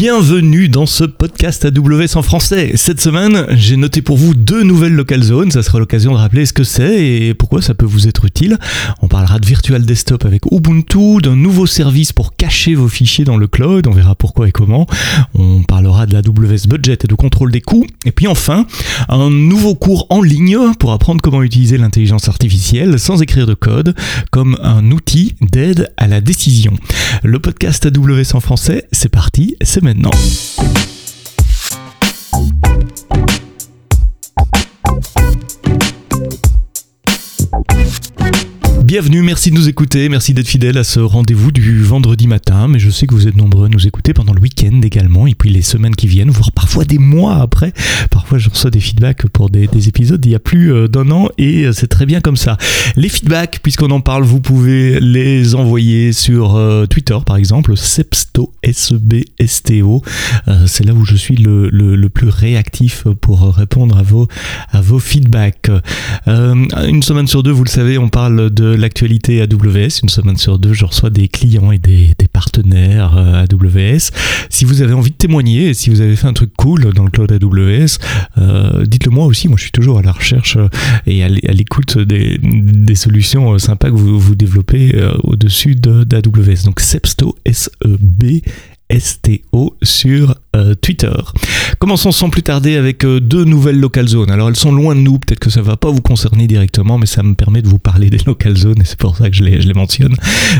Bienvenue dans ce podcast AWS en français. Cette semaine, j'ai noté pour vous deux nouvelles local zones. Ça sera l'occasion de rappeler ce que c'est et pourquoi ça peut vous être utile. On parlera de Virtual Desktop avec Ubuntu, d'un nouveau service pour cacher vos fichiers dans le cloud. On verra pourquoi et comment. On parlera de l'AWS Budget et de contrôle des coûts. Et puis enfin, un nouveau cours en ligne pour apprendre comment utiliser l'intelligence artificielle sans écrire de code comme un outil d'aide à la décision. Le podcast AWS en français, c'est parti, c'est maintenant. Lecimy, no. Bienvenue, merci de nous écouter, merci d'être fidèle à ce rendez-vous du vendredi matin, mais je sais que vous êtes nombreux à nous écouter pendant le week-end également, et puis les semaines qui viennent, voire parfois des mois après. Parfois je reçois des feedbacks pour des, épisodes il y a plus euh, d'un an, et euh, c'est très bien comme ça. Les feedbacks, puisqu'on en parle, vous pouvez les envoyer sur euh, Twitter par exemple, Sebsto, S-B-S-T-O. c'est là où je suis le, le, plus réactif pour répondre à vos, à vos feedbacks. une semaine sur deux, vous le savez, on parle de l'actualité AWS. Une semaine sur deux, je reçois des clients et des, partenaires euh, AWS. Si vous avez envie de témoigner, si vous avez fait un truc cool dans le cloud AWS, euh, dites-le moi aussi. Moi, je suis toujours à la recherche euh, et à l'écoute des, solutions sympas que vous, vous développez au-dessus d'AWS. Donc, Sepsto, S-E-B, STO sur euh, Twitter. Commençons sans plus tarder avec euh, deux nouvelles local zones. Alors elles sont loin de nous, peut-être que ça va pas vous concerner directement, mais ça me permet de vous parler des local zones et c'est pour ça que je les, je les mentionne.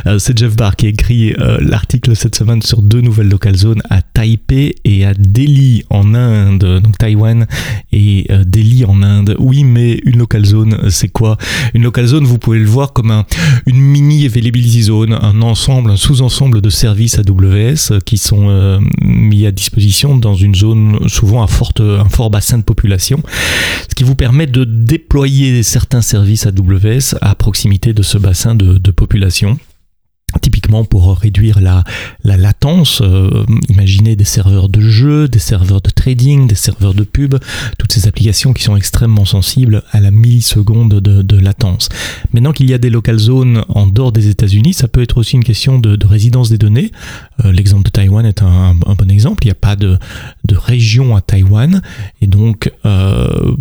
Euh, c'est Jeff Barr qui a écrit l'article cette semaine sur deux nouvelles local zones à Taipei et à Delhi en Inde, donc Taïwan et Delhi en Inde. Oui, mais une local zone, c'est quoi? Une local zone, vous pouvez le voir comme un, une mini availability zone, un ensemble, un sous-ensemble de services AWS qui sont euh, mis à disposition dans une zone souvent à forte, un fort bassin de population, ce qui vous permet de déployer certains services AWS à proximité de ce bassin de population typiquement pour réduire la, la latence, euh, imaginez des serveurs de jeux, des serveurs de trading, des serveurs de pub, toutes ces applications qui sont extrêmement sensibles à la milliseconde de, de latence. Maintenant qu'il y a des local zones en dehors des États-Unis, ça peut être aussi une question de, de résidence des données. Euh, l'exemple de Taïwan est un, un, bon exemple. Il n'y a pas de, de région à Taïwan et donc euh,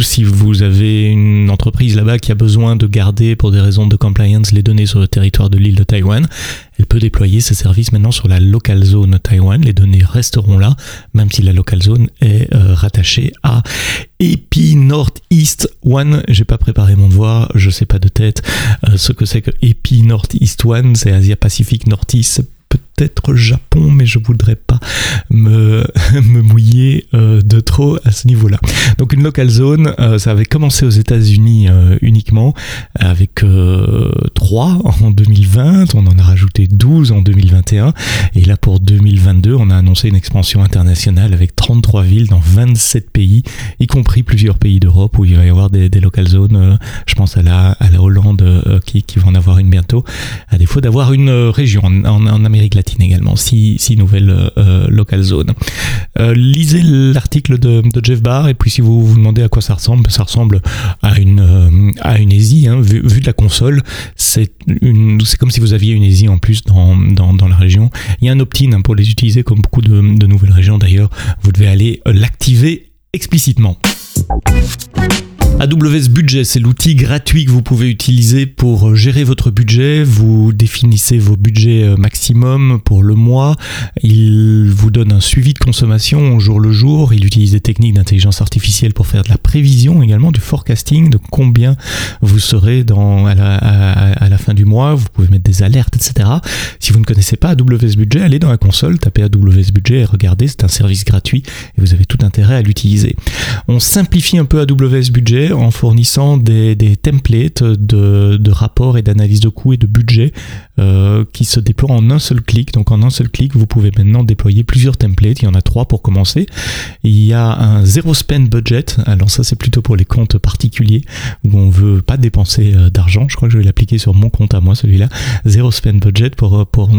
si vous avez une entreprise là-bas qui a besoin de garder pour des raisons de compliance les données sur le territoire de l'île de Taïwan, elle peut déployer ses services maintenant sur la local zone Taïwan. Les données resteront là, même si la local zone est euh, rattachée à EPI Northeast One. J'ai pas préparé mon devoir, je sais pas de tête euh, ce que c'est que EPI Northeast One. C'est Asia Pacific Northeast peut-être Japon, mais je voudrais pas me, mouiller euh, de trop à ce niveau-là. Donc une local zone, euh, ça avait commencé aux États-Unis euh, uniquement, avec 3 en 2020, on en a rajouté 12 en 2021, et là pour 2022, on a annoncé une expansion internationale avec 33 villes dans 27 pays, y compris plusieurs pays d'Europe où il va y avoir des, local zones. je pense à la, Hollande qui, va en avoir une bientôt, à défaut d'avoir une région en Amérique latine également, six, nouvelles euh, local zones. Euh, lisez l'article de, Jeff Barr et puis si vous vous demandez à quoi ça ressemble, ça ressemble à une, euh, à une ESI, hein, vu, de la console, c'est comme si vous aviez une ESI en plus dans, dans, dans la région. Il y a un opt-in hein, pour les utiliser comme beaucoup de nouvelles régions d'ailleurs, vous devez aller l'activer explicitement. AWS Budget, c'est l'outil gratuit que vous pouvez utiliser pour gérer votre budget. Vous définissez vos budgets euh, maximum pour le mois. Il vous donne un suivi de consommation au jour le jour. Il utilise des techniques d'intelligence artificielle pour faire de la prévision également, du forecasting, de combien vous serez dans, à, la, fin du mois. Vous pouvez mettre des alertes, etc. Si vous ne connaissez pas AWS Budget, allez dans la console, tapez AWS Budget et regardez, c'est un service gratuit et vous avez tout intérêt à l'utiliser. On simplifie un peu AWS Budget en fournissant des, templates de, rapports et d'analyse de coûts et de budget euh, qui se déploient en un seul clic. Donc en un seul clic, vous pouvez maintenant déployer plusieurs templates. Il y en a trois pour commencer. Il y a un zero spend budget. Alors ça, c'est plutôt pour les comptes particuliers où on veut pas dépenser euh, d'argent. Je crois que je vais l'appliquer sur mon compte à moi, celui-là. Zero spend budget pour, pour,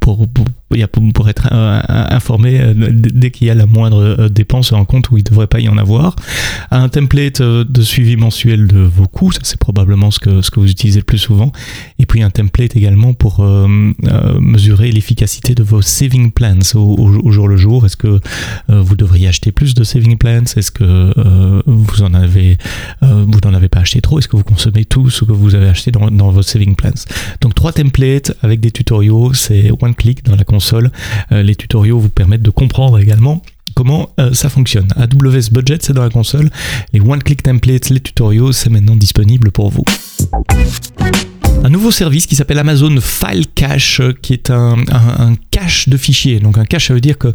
pour, pour, être euh, informé dès qu'il y a la moindre dépense sur un compte où il ne devrait pas y en avoir. Un template de suivi mensuel de vos coûts, ça c'est probablement ce que, ce que vous utilisez le plus souvent, et puis un template également pour euh, euh, mesurer l'efficacité de vos saving plans au, jour le jour. Est-ce que vous devriez acheter plus de saving plans? Est-ce que vous en avez, vous n'en avez pas acheté trop? Est-ce que vous consommez tout ce que vous avez acheté dans, dans vos saving plans? Donc trois templates avec des tutoriaux, c'est one click dans la console. les tutoriaux vous permettent de comprendre également euh, ça fonctionne. AWS Budget, c'est dans la console. Les one-click templates, les tutoriaux, c'est maintenant disponible pour vous un nouveau service qui s'appelle Amazon File Cache, qui est un, cache de fichiers. Donc un cache, ça veut dire que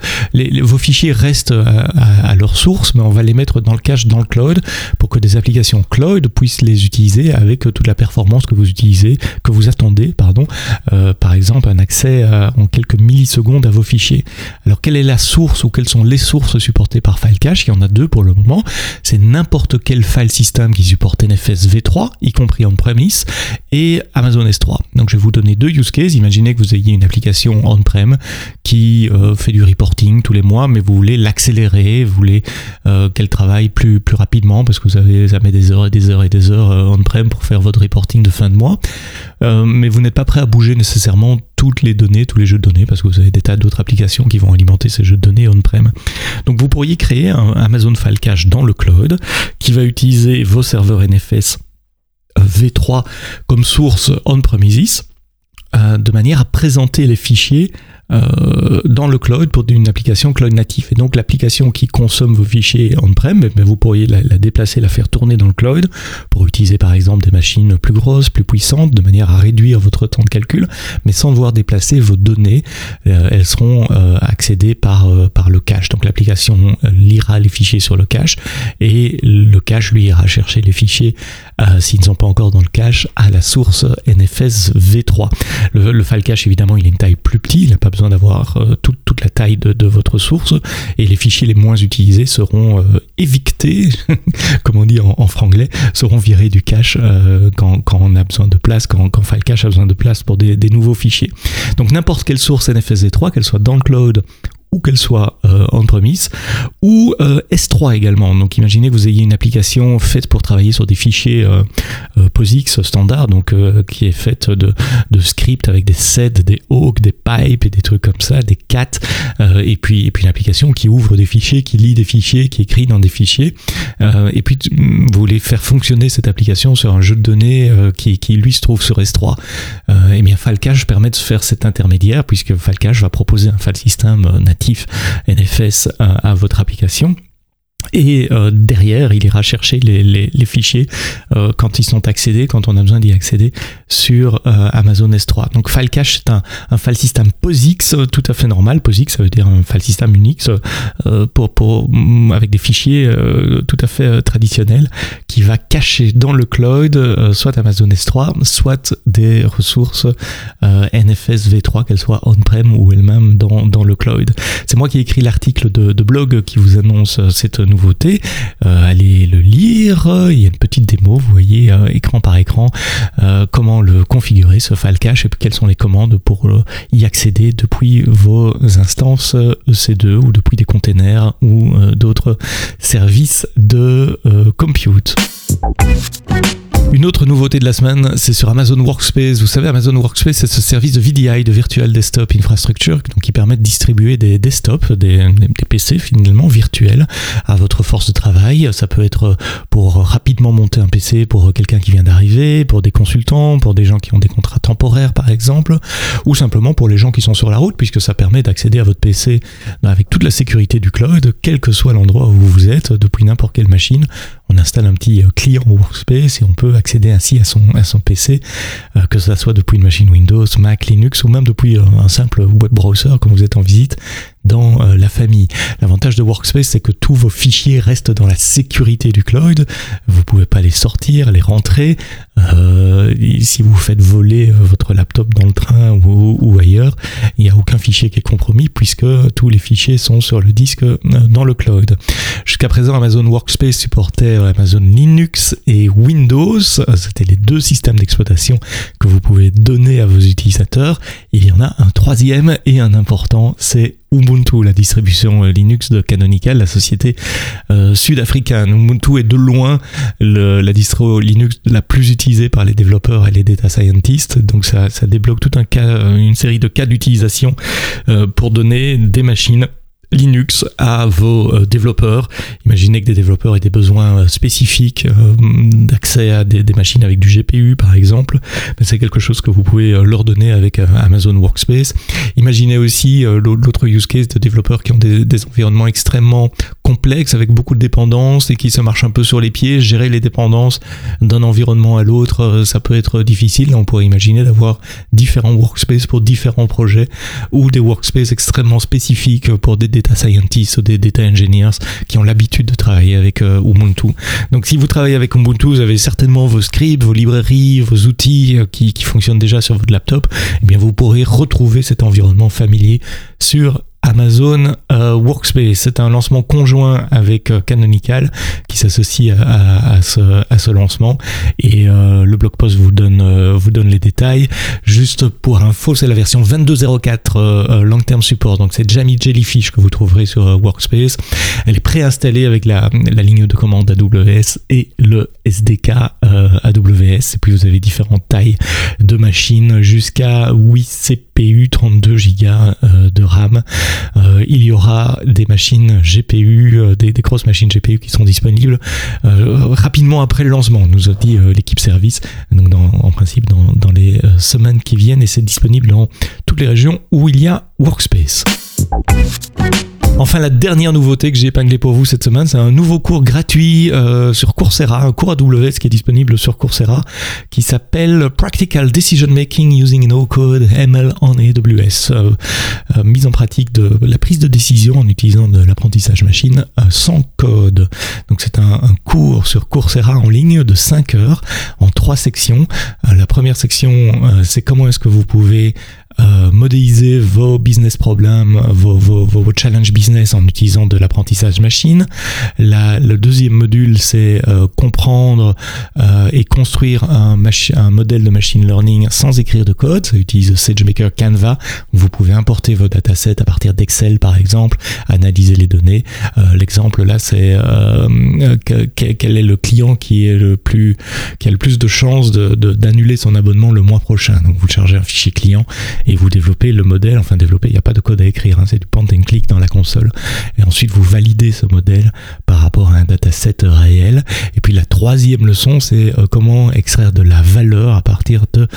vos fichiers restent à, leur source, mais on va les mettre dans le cache dans le cloud pour que des applications cloud puissent les utiliser avec toute la performance que vous utilisez, que vous attendez, pardon. Euh, par exemple, un accès en quelques millisecondes à vos fichiers. Alors quelle est la source ou quelles sont les sources supportées par File Cache? Il y en a deux pour le moment. C'est n'importe quel file system qui supporte NFS v3, y compris on-premise, et Amazon S3. Donc je vais vous donner deux use cases. Imaginez que vous ayez une application on-prem qui euh, fait du reporting tous les mois, mais vous voulez l'accélérer, vous voulez euh, qu'elle travaille plus, plus rapidement parce que vous avez jamais des heures et des heures et des heures euh, on-prem pour faire votre reporting de fin de mois. mais vous n'êtes pas prêt à bouger nécessairement toutes les données, tous les jeux de données, parce que vous avez des tas d'autres applications qui vont alimenter ces jeux de données on-prem. Donc vous pourriez créer un Amazon File Cache dans le cloud qui va utiliser vos serveurs NFS V3 comme source on-premises, euh, de manière à présenter les fichiers euh, dans le cloud pour une application cloud native. Et donc l'application qui consomme vos fichiers on-prem, mais vous pourriez la, déplacer, la faire tourner dans le cloud pour utiliser par exemple des machines plus grosses, plus puissantes, de manière à réduire votre temps de calcul, mais sans devoir déplacer vos données. Euh, elles seront euh, accédées par, par le cache. Donc l'application lira les fichiers sur le cache et le cache lui ira chercher les fichiers s'ils ne sont pas encore dans le cache à la source NFS V3. Le, file cache évidemment il a une taille plus petite, il n'a pas besoin d'avoir euh, toute, la taille de, votre source et les fichiers les moins utilisés seront euh, évictés, comme on dit en, franglais, seront virés du cache euh, quand, on a besoin de place, quand, quand File Cache a besoin de place pour des, des nouveaux fichiers. Donc n'importe quelle source NFSD3, qu'elle soit dans le cloud qu'elle soit euh, on-premise, ou euh, S3 également. Donc imaginez que vous ayez une application faite pour travailler sur des fichiers euh, POSIX standard, donc qui est faite de, scripts avec des sets, des hawks, des pipes et des trucs comme ça, des cat, et puis et puis une application qui ouvre des fichiers, qui lit des fichiers, qui écrit dans des fichiers, et puis vous voulez faire fonctionner cette application sur un jeu de données qui, qui lui se trouve sur S3. et bien Falcache permet de faire cet intermédiaire puisque Falcache va proposer un file system natif NFS à votre application et euh, derrière, il ira chercher les, les, les fichiers euh, quand ils sont accédés, quand on a besoin d'y accéder sur euh, Amazon S3. Donc file cache, c'est un, un, file system POSIX tout à fait normal. POSIX, ça veut dire un file system Unix pour, pour, mm, avec des fichiers tout à fait traditionnels qui va cacher dans le cloud soit Amazon S3, soit des ressources NFS V3, qu'elles soient on-prem ou elles-mêmes dans, dans le cloud. C'est moi qui ai écrit l'article de, de blog qui vous annonce cette nouveauté euh, allez le lire. Il y a une petite démo, vous voyez euh, écran par écran euh, comment le configurer ce file cache et quelles sont les commandes pour y accéder depuis vos instances EC2 ou depuis des containers ou d'autres services de compute. Une autre nouveauté de la semaine, c'est sur Amazon Workspace. Vous savez, Amazon Workspace, c'est ce service de VDI, de Virtual Desktop Infrastructure, qui permet de distribuer des desktops, des, des, PC finalement virtuels à votre force de travail. Ça peut être pour rapidement monter un PC pour quelqu'un qui vient d'arriver, pour des consultants, pour des gens qui ont des contrats temporaires par exemple, ou simplement pour les gens qui sont sur la route, puisque ça permet d'accéder à votre PC avec toute la sécurité du cloud, quel que soit l'endroit où vous êtes, depuis n'importe quelle machine. On installe un petit client Workspace et on peut accéder ainsi à son, à son PC, euh, que ce soit depuis une machine Windows, Mac, Linux ou même depuis euh, un simple web browser quand vous êtes en visite dans euh, la famille. L'avantage de Workspace, c'est que tous vos fichiers restent dans la sécurité du cloud. Vous pouvez pas les sortir, les rentrer. Euh, si vous faites voler votre laptop dans le train ou, ou ailleurs, il n'y a aucun fichier qui est compromis puisque tous les fichiers sont sur le disque dans le cloud. Jusqu'à présent, Amazon Workspace supportait Amazon Linux et Windows. C'était les deux systèmes d'exploitation que vous pouvez donner à vos utilisateurs. Il y en a un troisième et un important, c'est Ubuntu, la distribution Linux de Canonical, la société sud-africaine. Ubuntu est de loin la distro Linux la plus utilisée par les développeurs et les data scientists. Donc ça, débloque tout un cas, une série de cas d'utilisation pour donner des machines Linux à vos euh, développeurs. Imaginez que des développeurs aient des besoins euh, spécifiques euh, d'accès à des, machines avec du GPU par exemple. C'est quelque chose que vous pouvez leur donner avec Amazon Workspace. Imaginez aussi l'autre use case de développeurs qui ont des, environnements extrêmement complexes avec beaucoup de dépendances et qui se marchent un peu sur les pieds. Gérer les dépendances d'un environnement à l'autre, ça peut être difficile. On pourrait imaginer d'avoir différents workspaces pour différents projets ou des workspaces extrêmement spécifiques pour des data scientists ou des data engineers qui ont l'habitude de travailler avec euh, Ubuntu. Donc si vous travaillez avec Ubuntu, vous avez certainement vos scripts, vos librairies, vos outils euh, qui, qui fonctionnent déjà sur votre laptop. Eh bien, vous pourrez retrouver cet environnement familier sur Amazon euh, Workspace. C'est un lancement conjoint avec euh, Canonical qui s'associe à, ce, lancement et euh, le blog post vous donne, les détails. Juste pour info, c'est la version 22.04 long term support. Donc c'est Jamie Jellyfish que vous trouverez sur Workspace. Elle est préinstallée avec la, ligne de commande AWS et le SDK AWS. Et puis vous avez différentes tailles de machines jusqu'à 8 CPU, 32 Go de RAM. Euh, il y aura des machines GPU, euh, des, grosses machines GPU qui sont disponibles euh, rapidement après le lancement, nous a dit l'équipe service, donc en principe dans, dans les semaines qui viennent, et c'est disponible dans toutes les régions où il y a Workspace. Enfin, la dernière nouveauté que j'ai épinglée pour vous cette semaine, c'est un nouveau cours gratuit euh, sur Coursera, un cours AWS qui est disponible sur Coursera, qui s'appelle Practical Decision Making Using No Code ML on AWS. Euh, euh, mise en pratique de la prise de décision en utilisant de l'apprentissage machine sans code. Donc c'est un, un, cours sur Coursera en ligne de 5 heures en trois sections. la première section, c'est comment est-ce que vous pouvez euh, modéliser vos business problèmes, vos, vos, vos, challenge business en utilisant de l'apprentissage machine. Le deuxième module, c'est euh, comprendre euh, et construire un, modèle de machine learning sans écrire de code. Ça utilise SageMaker Canva. Vous pouvez importer vos datasets à partir d'Excel, par exemple, analyser les données. Euh, l'exemple là, c'est quel est le client qui est le plus, qui a le plus de chances d'annuler son abonnement le mois prochain. Donc vous chargez un fichier client et vous développez le modèle, enfin développer, il n'y a pas de code à écrire, hein, c'est du point and click dans la console. Et ensuite vous validez ce modèle par rapport à un dataset réel. Et puis la troisième leçon, c'est euh, comment extraire de la valeur à partir de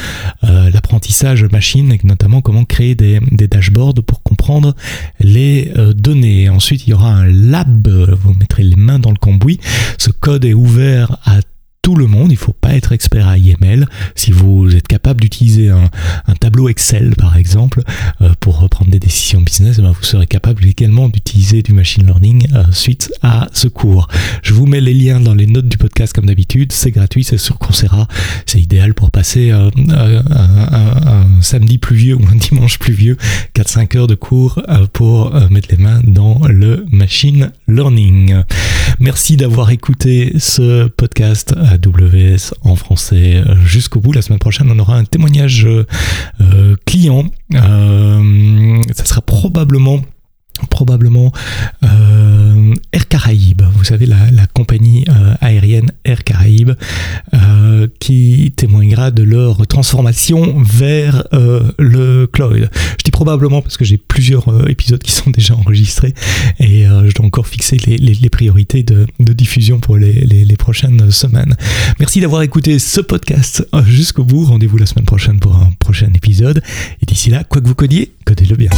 euh, l'apprentissage machine, et notamment comment créer des, dashboards pour comprendre les euh, données. Ensuite, il y aura un lab, vous mettrez les mains dans le cambouis. Ce code est ouvert à tout le monde. Il faut pas être expert à IML. Si vous êtes capable d'utiliser un, tableau Excel, par exemple, euh, pour reprendre des décisions business, eh ben, vous serez capable également d'utiliser du machine learning euh, suite à ce cours. Je vous mets les liens dans les notes du podcast comme d'habitude. C'est gratuit, c'est sur Coursera. C'est idéal pour passer euh, un, samedi pluvieux ou un dimanche pluvieux, 4-5 heures de cours pour mettre les mains dans le machine learning. Merci d'avoir écouté ce podcast AWS en français euh, jusqu'au bout. La semaine prochaine, on aura un témoignage euh, euh, client. ça sera probablement Air Caraïbes, vous savez la, compagnie aérienne Air Caraïbes qui témoignera de leur transformation vers le cloud probablement parce que j'ai plusieurs euh, épisodes qui sont déjà enregistrés et euh, je dois encore fixer les, priorités de, diffusion pour les, les prochaines semaines. Merci d'avoir écouté ce podcast euh, jusqu'au bout. Rendez-vous la semaine prochaine pour un prochain épisode. Et d'ici là, quoi que vous codiez, codez-le bien.